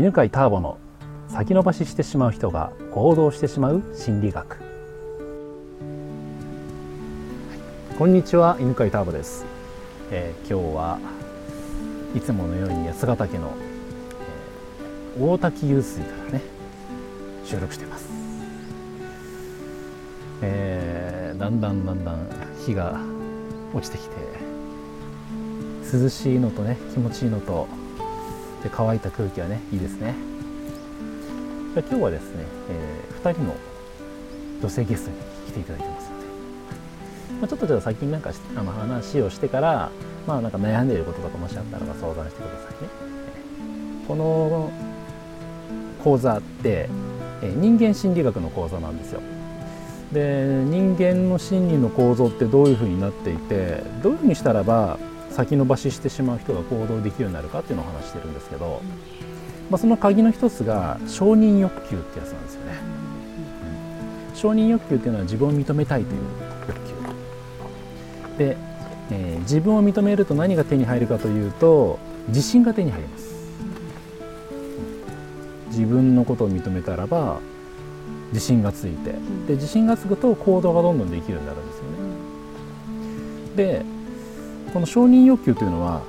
犬飼ターボの先延ばししてしまう人が行動してしまう心理学。こんにちは犬飼ターボです、えー、今日はいつものように八ヶ岳の、えー、大滝湧水からね収録してます、えー、だんだんだんだん日が落ちてきて涼しいのとね気持ちいいのとで乾いた空気はねいいですね。じゃ今日はですね、えー、2人の女性ゲストに来ていただいてますので、まあ、ちょっとじゃあ先になんかあの話をしてからまあなんか悩んでいることとかもしあったらば相談してくださいね。この講座って人間心理学の講座なんですよ。で人間の心理の構造ってどういうふうになっていてどういうふうにしたらば先延ばししてしまう人が行動できるようになるかっていうのを話してるんですけど、まあ、その鍵の一つが承認欲求ってやつなんですよね、うん、承認欲求っていうのは自分を認めたいという欲求。で、えー、自分を認めると何が手に入るかというと自信が手に入ります、自分のことを認めたらば自信がついて。で自信がつくと行動がどんどんできるようになるんですよね。でこの承認欲求というのは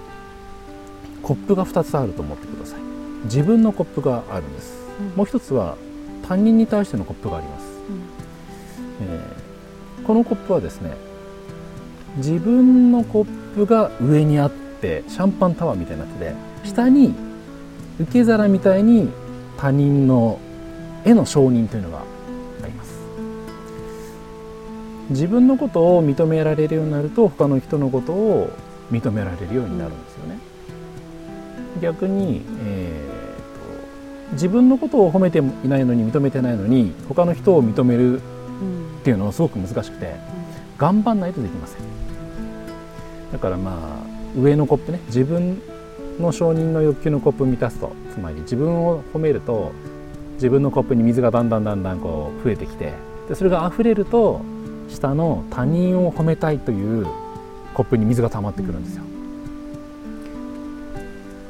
コップが2つあると思ってください。自分のコップがあるんです、うん、もう一つは他人に対してのコップがあります、うん、えー、このコップはですね自分のコップが上にあってシャンパンタワーみたいになってて下に受け皿みたいに他人の絵の承認というのが自分のことを認められるようになると他の人のことを認められるようになるんですよね。逆に、えーと、自分のことを褒めていないのに認めてないのに他の人を認めるっていうのはすごく難しくて、頑張んないとできません。だからまあ上のコップね自分の承認の欲求のコップを満たすとつまり自分を褒めると自分のコップに水がだんだんだんだんこう増えてきてでそれが溢れると下の他人を褒めたいというコップに水が溜まってくるんですよ。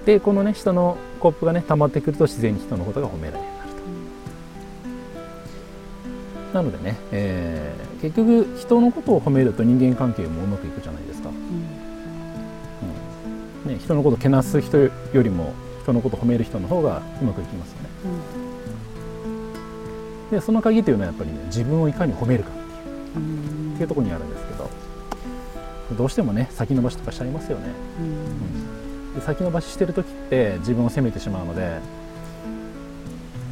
でこのね下のコップがね溜まってくると自然に人のことが褒められるようになると。なのでね、えー、結局人のことを褒めると人間関係もうまくいくじゃないですか。うん、ね、人のことをけなす人よりも人のことを褒める人の方がうまくいきますよね。うん、でその鍵というのはやっぱりね自分をいかに褒めるかっていうところにあるんですけどどうしてもね先延ばしとかしちゃいますよね、うん、で先延ばししてる時って自分を責めてしまうので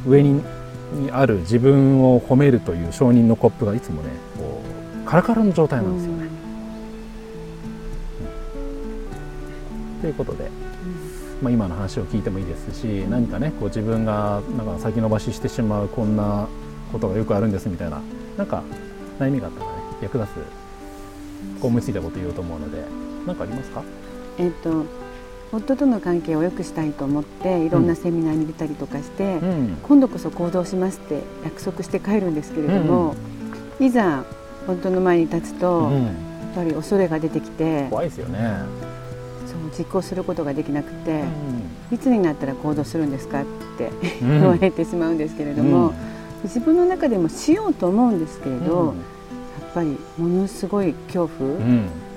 上ににある自分を褒めるという承認のコップがいつもねこうカラカラの状態なんですよね。うん、ということで、まあ、今の話を聞いてもいいですし何かねこう自分がなんか先延ばししてしまうこんなことがよくあるんですみたいななんか悩みがあったらね役立つこう思いついたこと言おうと思うので何かありますか？えっ、と夫との関係を良くしたいと思っていろんなセミナーに出たりとかして、うん、今度こそ行動しますって約束して帰るんですけれども、うん、いざ夫の前に立つと、うん、やっぱり恐れが出てきて怖いですよね。そう実行することができなくて、いつになったら行動するんですかって言われてしまうんですけれども、自分の中でもしようと思うんですけれど、ぱりものすごい恐怖、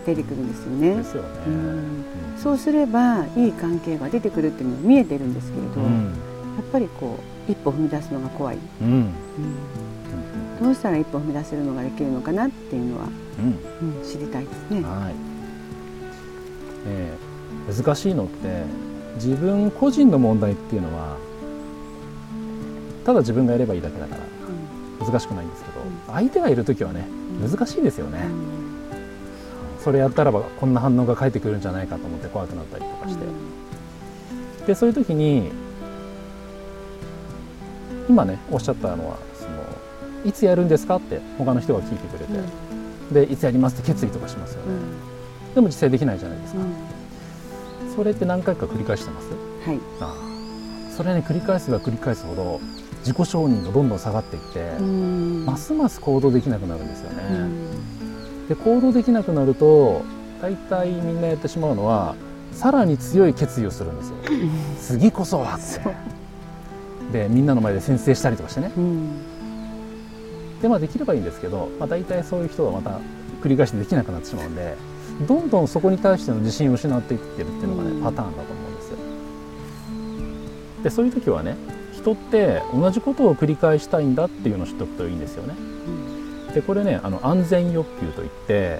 出てくるんですよね。ですよね、うん、そうすればいい関係が出てくるっていうのは見えてるんですけれど、やっぱりこう一歩踏み出すのが怖い、どうしたら一歩踏み出せるのができるのかなっていうのは、うん。知りたいですね。はい。えー、難しいのって自分個人の問題っていうのはただ自分がやればいいだけだから難しくないんですけど、相手がいる時はね難しいですよね、それやったらばこんな反応が返ってくるんじゃないかと思って怖くなったりとかして、でそういう時に今ねおっしゃったのはそのいつやるんですかって他の人が聞いてくれて、でいつやりますって決意とかしますよね、でも実際できないじゃないですか、それって何回か繰り返してます？はい。ああ。それね繰り返せば繰り返すほど自己承認がどんどん下がっていってますます行動できなくなるんですよね。で行動できなくなると大体みんなやってしまうのはさらに強い決意をするんですよ。次こそはって。でみんなの前で宣誓したりとかしてね。うん。でまあできればいいんですけど、まあ、大体そういう人はまた繰り返してできなくなってしまうんでどんどんそこに対しての自信を失っていってるっていうのがね、うん。パターンだと思うんですよ。でそういう時はね人って同じことを繰り返したいんだっていうのを知っておくといいんですよね。でこれねあの安全欲求といって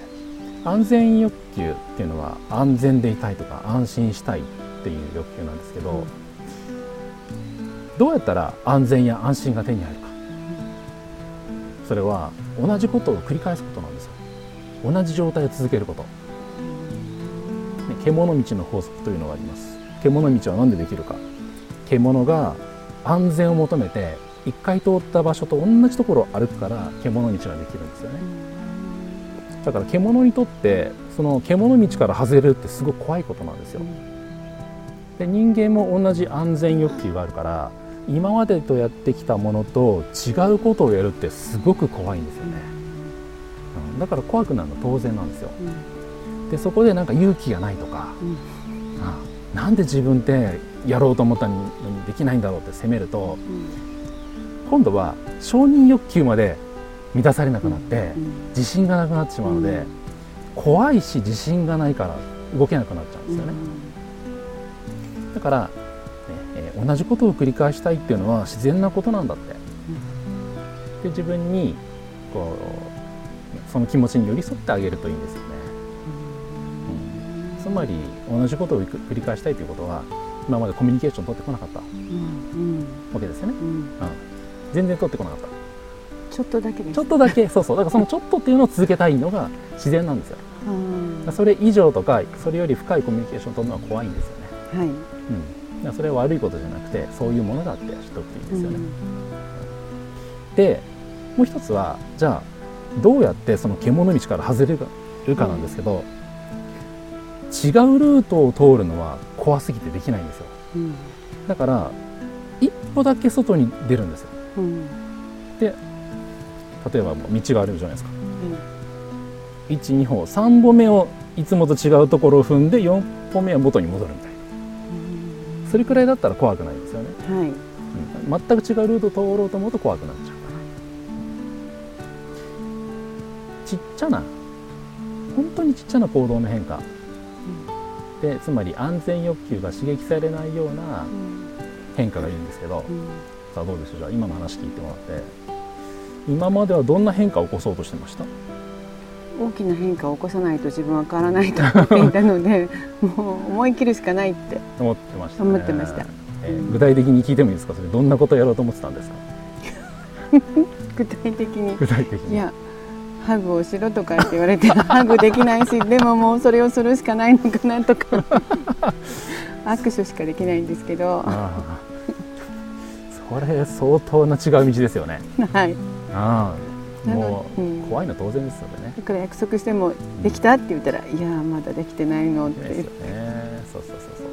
安全欲求っていうのは安全でいたいとか安心したいっていう欲求なんですけど、どうやったら安全や安心が手に入るか。それは同じことを繰り返すことなんですよ。同じ状態を続けること、ね、獣道の法則というのがあります。獣道は何でできるか。獣が安全を求めて一回通った場所と同じところを歩くから獣道ができるんですよね。だから獣にとってその獣道から外れるってすごく怖いことなんですよ。で人間も同じ安全欲求があるから今までとやってきたものと違うことをやるってすごく怖いんですよね、うん、だから怖くなるの当然なんですよ。でそこでなんか勇気がないとか、あなんで自分ってやろうと思ったのにできないんだろうって責めると今度は承認欲求まで満たされなくなって自信がなくなってしまうので、怖いし自信がないから動けなくなっちゃうんですよね、だから、ねえー同じことを繰り返したいっていうのは自然なことなんだって。で自分にこうその気持ちに寄り添ってあげるといいんですよね、うん。つまり同じことを繰り返したいということは今までコミュニケーション取ってこなかったわけですよね、うん、全然取ってこなかった。ちょっとだけです。ちょっとだけそうそう。だからそのちょっとっていうのを続けたいのが自然なんですよ。それ以上とかそれより深いコミュニケーションを取るのは怖いんですよね。はい。うん、それは悪いことじゃなくてそういうものだって知っておくといいですよね。でもう一つはじゃあどうやってその獣道から外れるかなんですけど、違うルートを通るのは怖すぎてできないんですよ。うんだから一歩だけ外に出るんですよ。うんで例えば道があるじゃないですか。12歩3歩目をいつもと違うところを踏んで4歩目は元に戻るみたいなそれくらいだったら怖くないですよね。はいうん全く違うルートを通ろうと思うと怖くなっちゃうからちっちゃな本当にちっちゃな行動の変化でつまり安全欲求が刺激されないような変化がいいんですけどさあどうでしょう？じゃあ今の話聞いてもらって。今まではどんな変化を起こそうとしてました？大きな変化を起こさないと自分は変わらないと思っていたので もう思い切るしかないって思ってました、ね、思ってました。えー具体的に聞いてもいいですか？それどんなことをやろうと思ってたんですか？具体的に。具体的に。いやハグをしろとかって言われて ハグできないしでももうそれをするしかないのかなとか 握手しかできないんですけど。それ相当な違う道ですよね。い。あもううん。怖いの当然ですよね。だから約束しても「できた?」って言ったら「いやまだできてないの」って。うそうそうそう。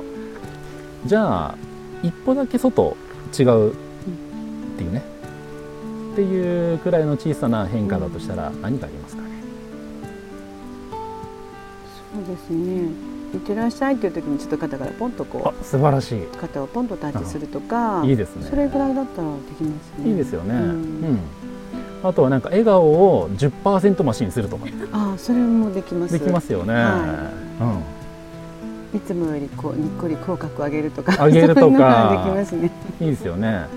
じゃあ一歩だけ外違うっていうねっていうくらいの小さな変化だとしたら何がありますかね？そうですね「いってらっしゃい」っていう時にちょっと肩からポンとこあ素晴らしう肩をポンとタッチするとかいいいですね。それぐらいだったらできますね。いいですよね、ううん。んあとはなんか笑顔を10%増しにするとか。ああそれもできます。できますよね、い。つもよりこうにっこり口角上げるとか上げるとか。できますね。うん、いいですよね、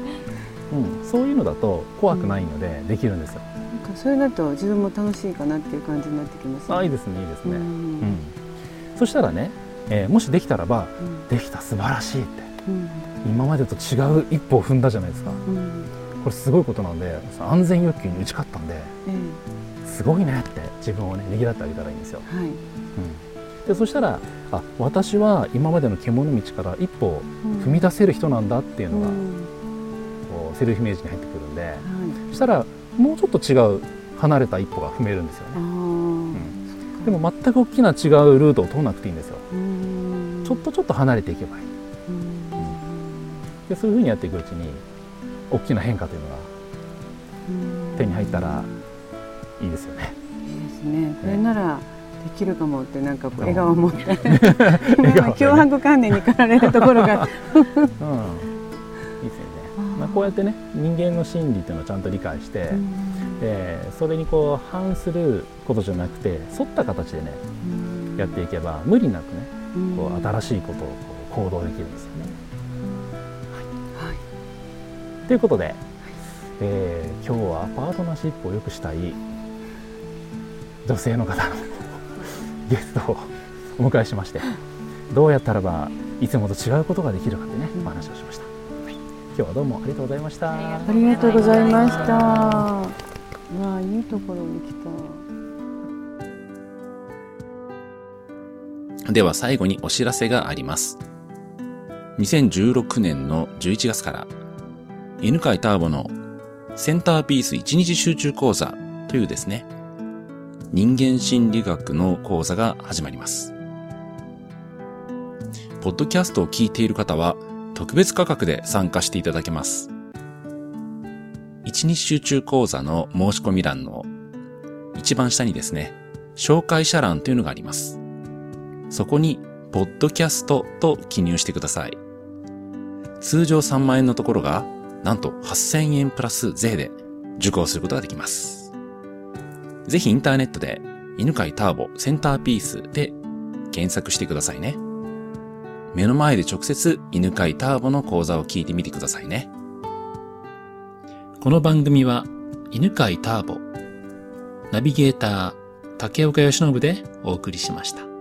うん、そういうのだと怖くないのでできるんですよ、なんかそれだと自分も楽しいかなっていう感じになってきますねあいいですねいいですね、うん。うん。そしたらね、えーもしできたらばうん。できた素晴らしいって。うん。今までと違う一歩を踏んだじゃないですか。うん。これすごいことなんで安全欲求に打ち勝ったんでえすごいねって自分をねねぎらってあげたらいいんですよ、えはい。うん、でそしたらあ私は今までの獣道から一歩踏み出せる人なんだっていうのが、セルフイメージに入ってくるんではい。そしたらもうちょっと違う離れた一歩が踏めるんですよあねーでも全く大きな違うルートを通らなくていいんですよ。うん。ちょっとちょっと離れていけばいい。うん。でそういうふうにやっていくうちに大きな変化というのがうん。手に入ったらいいですよね。いいですね。これならできるかもってなんか笑顔を持って脅迫観念に駆られるところが。うんこうやってね人間の心理っていうのをちゃんと理解して、うん、えー、それにこう反することじゃなくて沿った形でね、うん、やっていけば無理なくねこう新しいことをこう行動できるんですよね。はい、はい、ということで、えー、今日はパートナーシップを良くしたい女性の方の ゲストをお迎えしましてどうやったらばいつもと違うことができるかってねお話をしました、はい、今日はどうもありがとうございました。ありがとうございました。わあいいところに来た。では最後にお知らせがあります。2016年の11月から犬飼ターボのセンターピース1日集中講座というですね、人間心理学の講座が始まります。ポッドキャストを聞いている方は特別価格で参加していただけます。一日集中講座の申し込み欄の一番下にですね、紹介者欄というのがあります。そこに、ポッドキャストと記入してください。通常3万円のところがなんと8000円プラス税で受講することができます。ぜひインターネットで犬飼ターボセンターピースで検索してくださいね。目の前で直接犬飼ターボの講座を聞いてみてくださいね。この番組は犬飼ターボ、ナビゲーター竹岡義信でお送りしました。